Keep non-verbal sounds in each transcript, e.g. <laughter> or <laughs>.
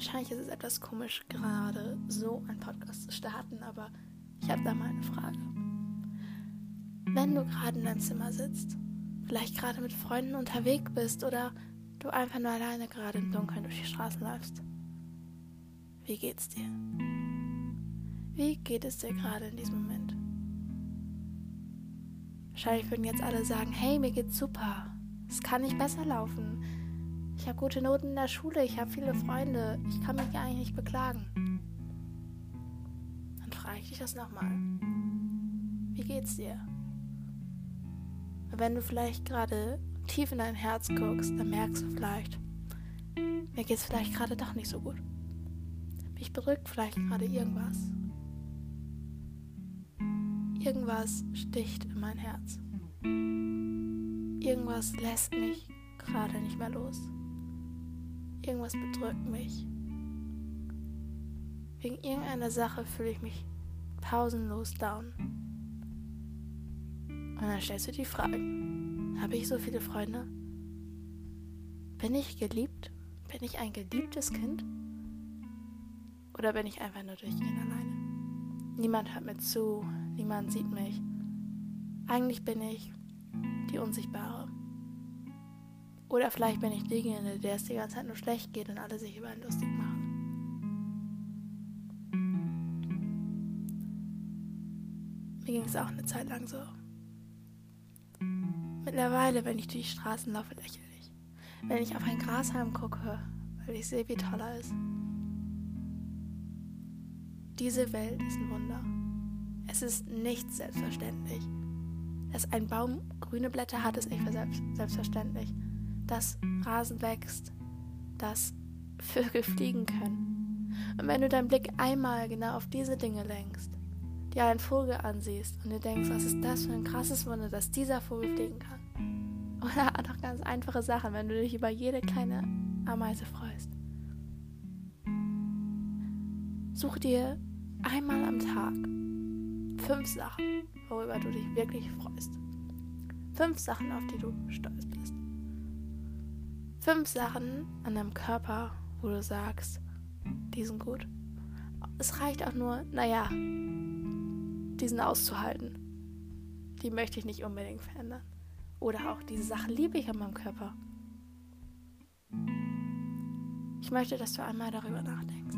Wahrscheinlich ist es etwas komisch, gerade so einen Podcast zu starten, aber ich habe da mal eine Frage. Wenn du gerade in deinem Zimmer sitzt, vielleicht gerade mit Freunden unterwegs bist oder du einfach nur alleine gerade im Dunkeln durch die Straßen läufst, wie geht's dir? Wie geht es dir gerade in diesem Moment? Wahrscheinlich würden jetzt alle sagen, hey, mir geht's super. Es kann nicht besser laufen. Ich habe gute Noten in der Schule, ich habe viele Freunde, ich kann mich eigentlich nicht beklagen. Dann frage ich dich das nochmal. Wie geht's dir? wenn du vielleicht gerade tief in dein Herz guckst, dann merkst du vielleicht, mir geht's vielleicht gerade doch nicht so gut. Mich bedrückt vielleicht gerade irgendwas. Irgendwas sticht in mein Herz. Irgendwas lässt mich gerade nicht mehr los. Irgendwas bedrückt mich. Wegen irgendeiner Sache fühle ich mich pausenlos down. Und dann stellst du die Frage, habe ich so viele Freunde? Bin ich geliebt? Bin ich ein geliebtes Kind? Oder bin ich einfach nur durchgehend alleine? Niemand hört mir zu, niemand sieht mich. Eigentlich bin ich die Unsichtbare. Oder vielleicht bin ich diejenige, der es die ganze Zeit nur schlecht geht und alle sich über ihn lustig machen. Mir ging es auch eine Zeit lang so. Mittlerweile, wenn ich durch die Straßen laufe, lächle ich. Wenn ich auf ein Grashalm gucke, weil ich sehe, wie toll er ist. Diese Welt ist ein Wunder. Es ist nicht selbstverständlich. Dass ein Baum grüne Blätter hat, ist nicht selbstverständlich. Dass Rasen wächst, dass Vögel fliegen können. Und wenn du deinen Blick einmal genau auf diese Dinge lenkst, dir einen Vogel ansiehst und dir denkst, was ist das für ein krasses Wunder, dass dieser Vogel fliegen kann. Oder <laughs> einfach ganz einfache Sachen, wenn du dich über jede kleine Ameise freust. Such dir einmal am Tag fünf Sachen, worüber du dich wirklich freust. Fünf Sachen, auf die du stolz bist. Fünf Sachen an deinem Körper, wo du sagst, die sind gut. Es reicht auch nur, naja, diesen auszuhalten. Die möchte ich nicht unbedingt verändern. Oder auch diese Sachen liebe ich an meinem Körper. Ich möchte, dass du einmal darüber nachdenkst.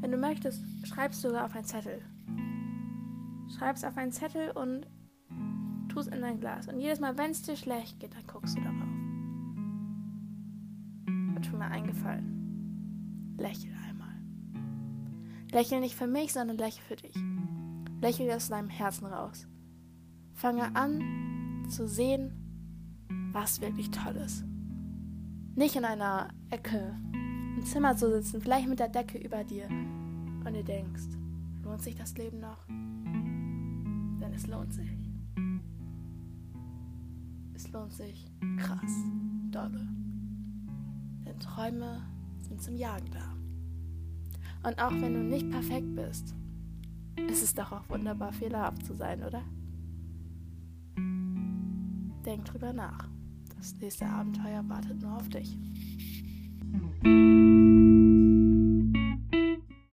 Wenn du möchtest, schreibst sogar auf einen Zettel. Schreib's auf einen Zettel und tu es in dein Glas. Und jedes Mal, wenn es dir schlecht geht, dann guckst du darauf. Eingefallen. Lächel einmal. Lächel nicht für mich, sondern lächel für dich. Lächle aus deinem Herzen raus. Fange an zu sehen, was wirklich toll ist. Nicht in einer Ecke im Zimmer zu sitzen, vielleicht mit der Decke über dir und du denkst, lohnt sich das Leben noch? Denn es lohnt sich. Es lohnt sich krass, dolle. Träume sind zum Jagen da. Und auch wenn du nicht perfekt bist, es ist doch auch wunderbar, fehlerhaft zu sein, oder? Denk drüber nach. Das nächste Abenteuer wartet nur auf dich.